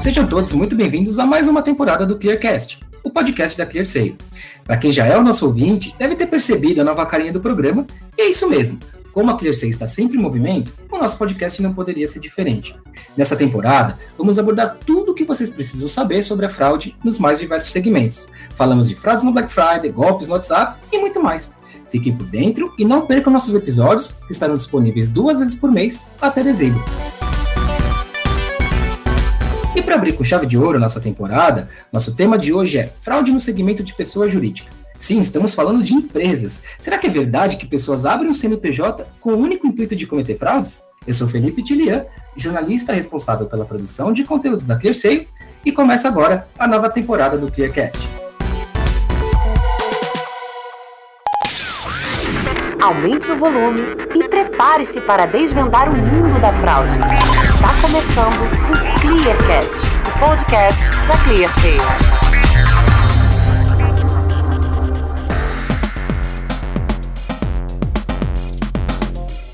Sejam todos muito bem-vindos a mais uma temporada do Clearcast, o podcast da ClearSale. Para quem já é o nosso ouvinte, deve ter percebido a nova carinha do programa, e é isso mesmo. Como a ClearSale está sempre em movimento, o nosso podcast não poderia ser diferente. Nessa temporada, vamos abordar tudo o que vocês precisam saber sobre a fraude nos mais diversos segmentos. Falamos de fraudes no Black Friday, golpes no WhatsApp e muito mais. Fiquem por dentro e não percam nossos episódios, que estarão disponíveis duas vezes por mês até dezembro. E para abrir com chave de ouro nossa temporada, nosso tema de hoje é fraude no segmento de pessoa jurídica. Sim, estamos falando de empresas. Será que é verdade que pessoas abrem um CNPJ com o único intuito de cometer fraudes? Eu sou Felipe Tilian, jornalista responsável pela produção de conteúdos da ClearSale, e começa agora a nova temporada do ClearCast. Aumente o volume e prepare-se para desvendar o mundo da fraude. Está começando o Clearcast, o podcast da ClearSale.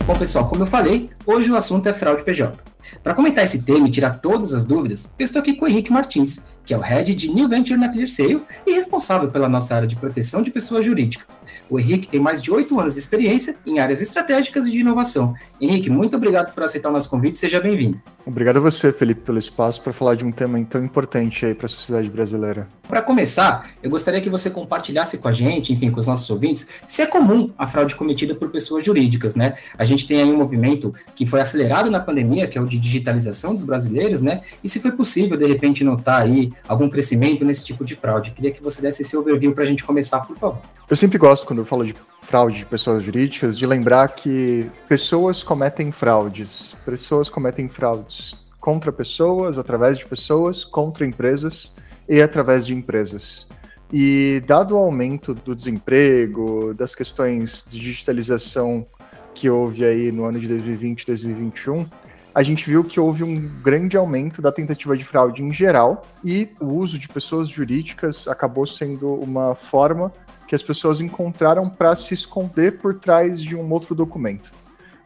Bom, pessoal, como eu falei, hoje o assunto é fraude PJ. Para comentar esse tema e tirar todas as dúvidas, eu estou aqui com o Henrique Martins, que é o Head de New Venture na ClearSale e responsável pela nossa área de proteção de pessoas jurídicas. O Henrique tem mais de oito anos de experiência em áreas estratégicas e de inovação. Henrique, muito obrigado por aceitar o nosso convite, seja bem-vindo. Obrigado a você, Felipe, pelo espaço para falar de um tema tão importante aí para a sociedade brasileira. Para começar, eu gostaria que você compartilhasse com a gente, enfim, com os nossos ouvintes, se é comum a fraude cometida por pessoas jurídicas, né? A gente tem aí um movimento que foi acelerado na pandemia, que é o de digitalização dos brasileiros, né? E se foi possível, de repente, notar aí algum crescimento nesse tipo de fraude. Queria que você desse esse overview para a gente começar, por favor. Eu sempre gosto, quando eu falo de fraude de pessoas jurídicas, de lembrar que pessoas cometem fraudes. Pessoas cometem fraudes contra pessoas, através de pessoas, contra empresas e através de empresas. E dado o aumento do desemprego, das questões de digitalização que houve aí no ano de 2020 e 2021, a gente viu que houve um grande aumento da tentativa de fraude em geral e o uso de pessoas jurídicas acabou sendo uma forma que as pessoas encontraram para se esconder por trás de um outro documento.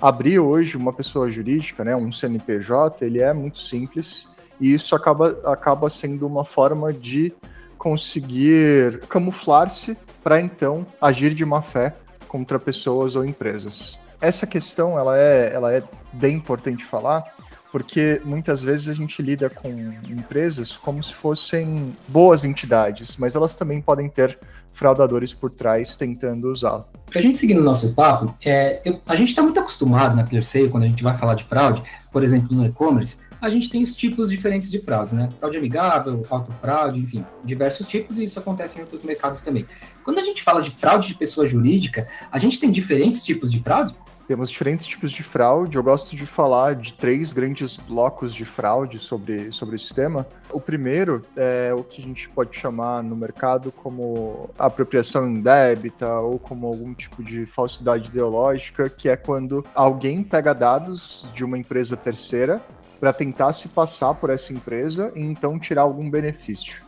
Abrir hoje uma pessoa jurídica, né, um CNPJ, ele é muito simples e isso acaba, acaba sendo uma forma de conseguir camuflar-se para então agir de má fé contra pessoas ou empresas essa questão ela é, ela é bem importante falar, porque muitas vezes a gente lida com empresas como se fossem boas entidades, mas elas também podem ter fraudadores por trás tentando usá-la. Para a gente seguir no nosso papo, é, eu, a gente está muito acostumado na ClearSale, quando a gente vai falar de fraude, por exemplo, no e-commerce, a gente tem tipos diferentes de fraudes, né? Fraude amigável, autofraude, enfim, diversos tipos, e isso acontece em outros mercados também. Quando a gente fala de fraude de pessoa jurídica, a gente tem diferentes tipos de fraude? Temos diferentes tipos de fraude. Eu gosto de falar de três grandes blocos de fraude sobre, sobre esse tema. O primeiro é o que a gente pode chamar no mercado como apropriação indébita ou como algum tipo de falsidade ideológica, que é quando alguém pega dados de uma empresa terceira para tentar se passar por essa empresa e então tirar algum benefício.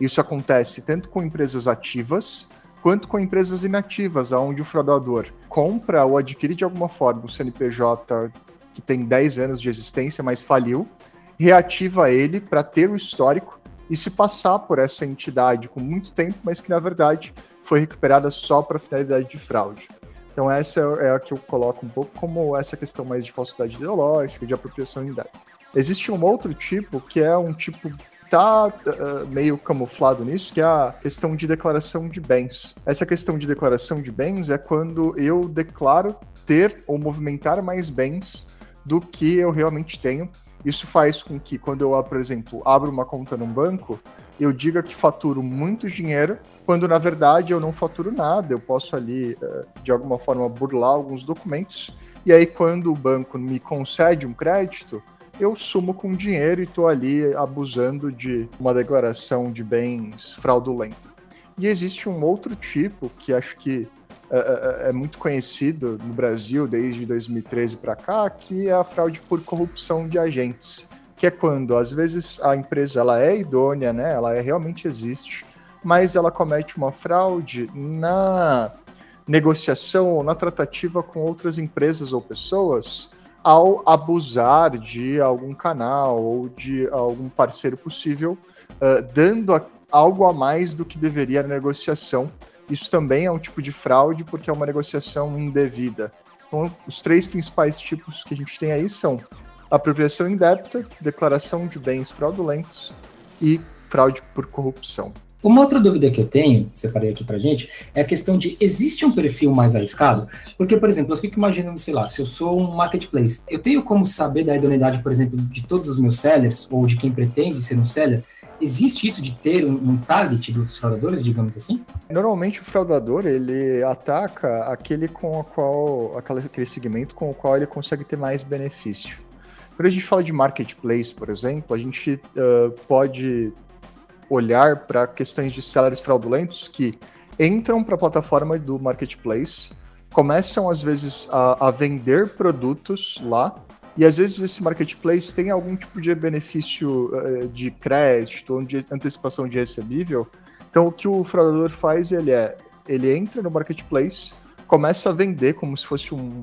Isso acontece tanto com empresas ativas quanto com empresas inativas, onde o fraudador compra ou adquire de alguma forma um CNPJ que tem 10 anos de existência, mas faliu, reativa ele para ter o histórico e se passar por essa entidade com muito tempo, mas que na verdade foi recuperada só para finalidade de fraude. Então essa é a que eu coloco um pouco como essa questão mais de falsidade ideológica, de apropriação de dados. Existe um outro tipo que é um tipo tá uh, meio camuflado nisso, que é a questão de declaração de bens. Essa questão de declaração de bens é quando eu declaro ter ou movimentar mais bens do que eu realmente tenho. Isso faz com que, quando eu, por exemplo, abro uma conta num banco, eu diga que faturo muito dinheiro, quando na verdade eu não faturo nada. Eu posso ali, de alguma forma, burlar alguns documentos. E aí, quando o banco me concede um crédito, eu sumo com dinheiro e estou ali abusando de uma declaração de bens fraudulenta. E existe um outro tipo que acho que é, é, é muito conhecido no Brasil desde 2013 para cá, que é a fraude por corrupção de agentes, que é quando às vezes a empresa ela é idônea, né? Ela é, realmente existe, mas ela comete uma fraude na negociação ou na tratativa com outras empresas ou pessoas ao abusar de algum canal ou de algum parceiro possível, uh, dando a, algo a mais do que deveria na negociação. Isso também é um tipo de fraude porque é uma negociação indevida. Então, os três principais tipos que a gente tem aí são apropriação indébita, declaração de bens fraudulentos e fraude por corrupção. Uma outra dúvida que eu tenho, separei aqui pra gente, é a questão de existe um perfil mais arriscado? Porque, por exemplo, eu fico imaginando, sei lá, se eu sou um marketplace, eu tenho como saber da idoneidade, por exemplo, de todos os meus sellers, ou de quem pretende ser um seller? Existe isso de ter um, um target dos fraudadores, digamos assim? Normalmente o fraudador, ele ataca aquele com o qual, aquele segmento com o qual ele consegue ter mais benefício. Quando a gente fala de marketplace, por exemplo, a gente uh, pode olhar para questões de sellers fraudulentos que entram para a plataforma do marketplace, começam às vezes a, a, vender produtos lá, e às vezes esse marketplace tem algum tipo de benefício uh, de crédito ou de antecipação de recebível. Então o que o fraudador faz, ele é, ele entra no marketplace, começa a vender como se fosse um,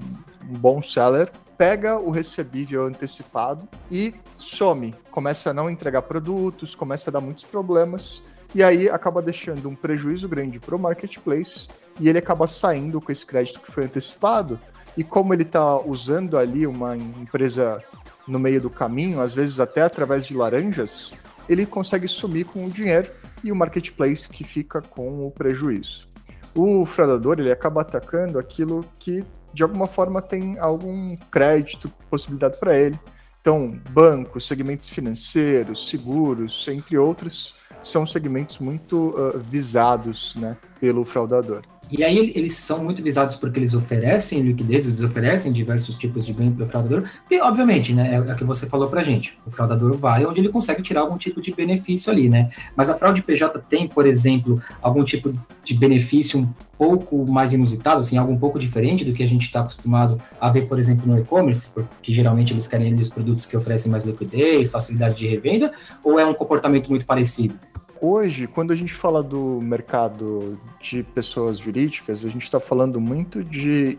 um bom seller, pega o recebível antecipado e some, começa a não entregar produtos, começa a dar muitos problemas e aí acaba deixando um prejuízo grande para o marketplace e ele acaba saindo com esse crédito que foi antecipado e como ele está usando ali uma empresa no meio do caminho, às vezes até através de laranjas, ele consegue sumir com o dinheiro e o marketplace que fica com o prejuízo. O fraudador ele acaba atacando aquilo que de alguma forma tem algum crédito, possibilidade para ele. Então, bancos, segmentos financeiros, seguros, entre outros, são segmentos muito uh, visados né, pelo fraudador. E aí eles são muito visados porque eles oferecem liquidez, eles oferecem diversos tipos de ganho para o fraudador. E, obviamente, né, é o que você falou para gente. O fraudador vai onde ele consegue tirar algum tipo de benefício ali, né? Mas a fraude PJ tem, por exemplo, algum tipo de benefício um pouco mais inusitado, assim, algo um pouco diferente do que a gente está acostumado a ver, por exemplo, no e-commerce, porque geralmente eles querem os produtos que oferecem mais liquidez, facilidade de revenda, ou é um comportamento muito parecido? Hoje, quando a gente fala do mercado de pessoas jurídicas, a gente está falando muito de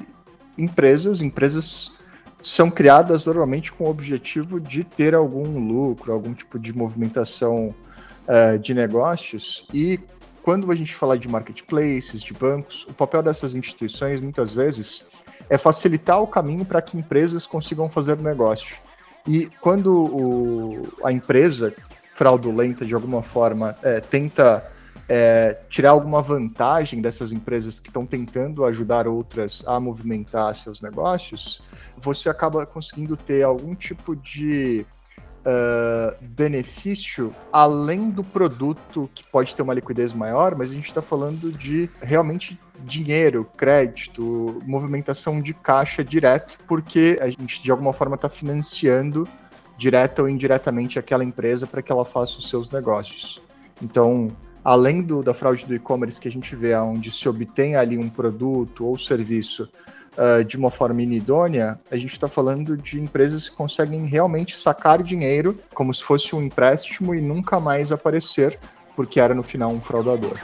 empresas. Empresas são criadas normalmente com o objetivo de ter algum lucro, algum tipo de movimentação uh, de negócios. E quando a gente fala de marketplaces, de bancos, o papel dessas instituições muitas vezes é facilitar o caminho para que empresas consigam fazer negócio. E quando o, a empresa fraudulenta de alguma forma é, tenta é, tirar alguma vantagem dessas empresas que estão tentando ajudar outras a movimentar seus negócios, você acaba conseguindo ter algum tipo de uh, benefício além do produto que pode ter uma liquidez maior, mas a gente está falando de realmente dinheiro, crédito, movimentação de caixa direto, porque a gente de alguma forma está financiando direta ou indiretamente aquela empresa para que ela faça os seus negócios. Então, além do, da fraude do e-commerce que a gente vê, onde se obtém ali um produto ou serviço uh, de uma forma inidônea, a gente está falando de empresas que conseguem realmente sacar dinheiro como se fosse um empréstimo e nunca mais aparecer, porque era no final um fraudador.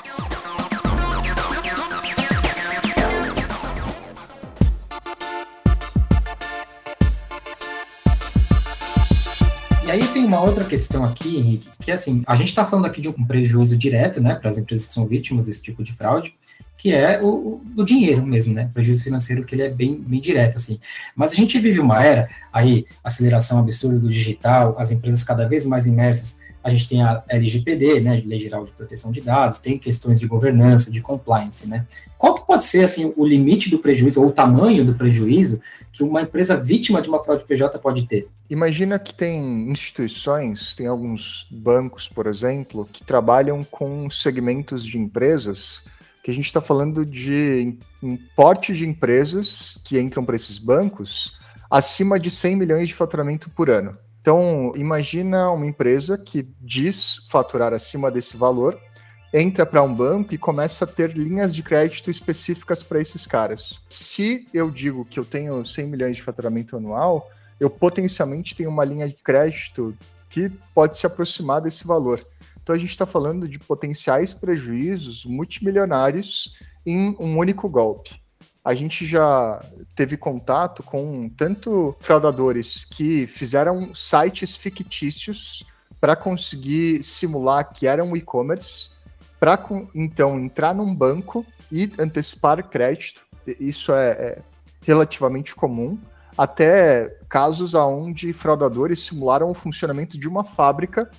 Aí tem uma outra questão aqui, Henrique, que assim, a gente está falando aqui de um prejuízo direto, né, para as empresas que são vítimas desse tipo de fraude, que é o, o dinheiro mesmo, né, prejuízo financeiro que ele é bem, bem direto, assim. Mas a gente vive uma era, aí, aceleração absurda do digital, as empresas cada vez mais imersas a gente tem a LGPD, né, Lei Geral de Proteção de Dados, tem questões de governança, de compliance, né? Qual que pode ser, assim, o limite do prejuízo, ou o tamanho do prejuízo que uma empresa vítima de uma fraude PJ pode ter? Imagina que tem instituições, tem alguns bancos, por exemplo, que trabalham com segmentos de empresas que a gente está falando de um porte de empresas que entram para esses bancos acima de 100 milhões de faturamento por ano. Então, imagina uma empresa que diz faturar acima desse valor, entra para um banco e começa a ter linhas de crédito específicas para esses caras. Se eu digo que eu tenho 100 milhões de faturamento anual, eu potencialmente tenho uma linha de crédito que pode se aproximar desse valor. Então a gente está falando de potenciais prejuízos multimilionários em um único golpe. a gente já teve contato com tanto fraudadores que fizeram sites fictícios para conseguir simular que eram e-commerce, para então entrar num banco e antecipar crédito. Isso é, é relativamente comum, até casos onde fraudadores simularam o funcionamento de uma fábrica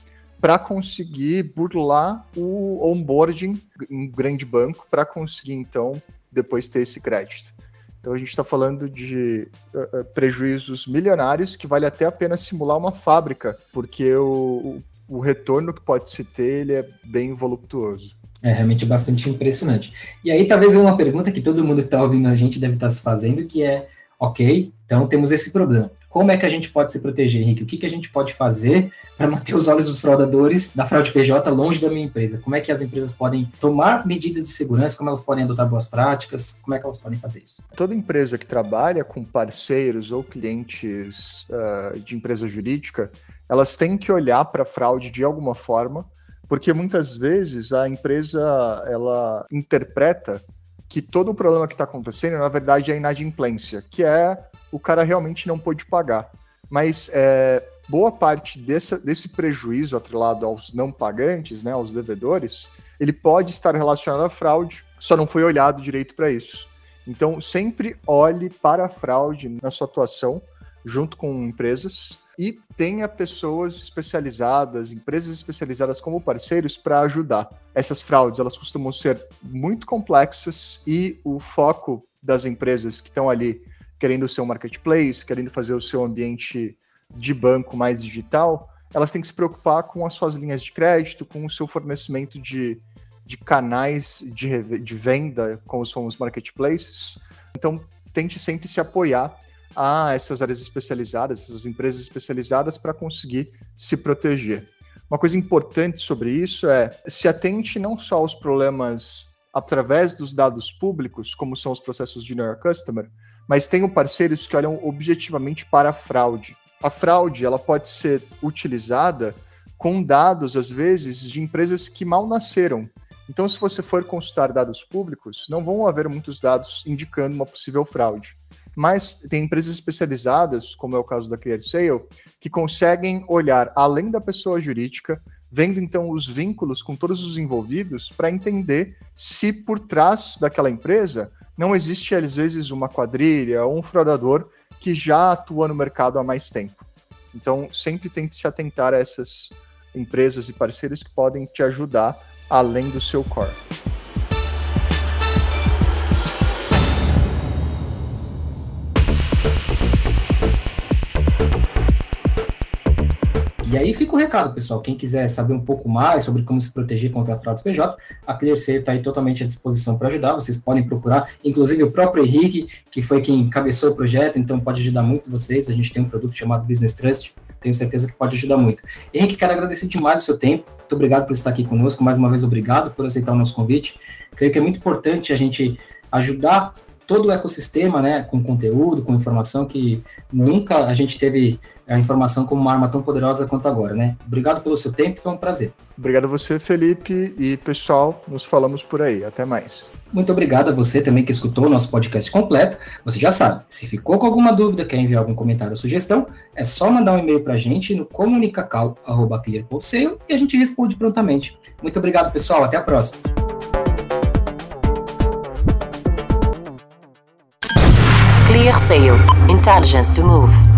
para conseguir burlar o onboarding em um grande banco para conseguir então depois ter esse crédito. Então a gente está falando de uh, prejuízos milionários que vale até a pena simular uma fábrica, porque o, o, o retorno que pode se ter ele é bem voluptuoso. É realmente bastante impressionante. E aí talvez uma pergunta que todo mundo que está ouvindo a gente deve estar tá se fazendo, que é, ok, então temos esse problema. Como é que a gente pode se proteger, Henrique? O que, que a gente pode fazer para manter os olhos dos fraudadores da fraude PJ longe da minha empresa? Como é que as empresas podem tomar medidas de segurança? Como elas podem adotar boas práticas? Como é que elas podem fazer isso? Toda empresa que trabalha com parceiros ou clientes uh, de empresa jurídica, elas têm que olhar para a fraude de alguma forma, porque muitas vezes a empresa ela interpreta que todo o problema que está acontecendo, na verdade, é inadimplência, que é o cara realmente não pôde pagar. Mas é, boa parte desse, desse prejuízo atrelado aos não pagantes, né, aos devedores, ele pode estar relacionado à fraude, só não foi olhado direito para isso. Então, sempre olhe para a fraude na sua atuação, junto com empresas, e tenha pessoas especializadas, empresas especializadas como parceiros para ajudar. Essas fraudes, elas costumam ser muito complexas e o foco das empresas que estão ali querendo ser um marketplace, querendo fazer o seu ambiente de banco mais digital, elas têm que se preocupar com as suas linhas de crédito, com o seu fornecimento de, de canais de, de venda, como são os marketplaces. Então, tente sempre se apoiar a essas áreas especializadas, essas empresas especializadas para conseguir se proteger. Uma coisa importante sobre isso é se atente não só aos problemas através dos dados públicos, como são os processos de New York Customer, mas tenho parceiros que olham objetivamente para a fraude. A fraude ela pode ser utilizada com dados, às vezes, de empresas que mal nasceram. Então, se você for consultar dados públicos, não vão haver muitos dados indicando uma possível fraude mas tem empresas especializadas, como é o caso da ClearSale, que conseguem olhar além da pessoa jurídica, vendo então os vínculos com todos os envolvidos para entender se por trás daquela empresa não existe às vezes uma quadrilha ou um fraudador que já atua no mercado há mais tempo. Então, sempre tente se atentar a essas empresas e parceiros que podem te ajudar além do seu core. E aí fica o recado, pessoal. Quem quiser saber um pouco mais sobre como se proteger contra a PJ, a ClearSale está aí totalmente à disposição para ajudar. Vocês podem procurar, inclusive o próprio Henrique, que foi quem cabeçou o projeto, então pode ajudar muito vocês. A gente tem um produto chamado Business Trust, tenho certeza que pode ajudar muito. Henrique, quero agradecer demais o seu tempo. Muito obrigado por estar aqui conosco. Mais uma vez, obrigado por aceitar o nosso convite. Creio que é muito importante a gente ajudar todo o ecossistema, né, com conteúdo, com informação, que nunca a gente teve a informação como uma arma tão poderosa quanto agora, né? Obrigado pelo seu tempo, foi um prazer. Obrigado a você, Felipe, e pessoal, nos falamos por aí. Até mais. Muito obrigado a você também que escutou o nosso podcast completo. Você já sabe, se ficou com alguma dúvida, quer enviar algum comentário ou sugestão, é só mandar um e-mail para a gente no comunicacal.clear.co e a gente responde prontamente. Muito obrigado, pessoal. Até a próxima. Clear Sale. Intelligence to move.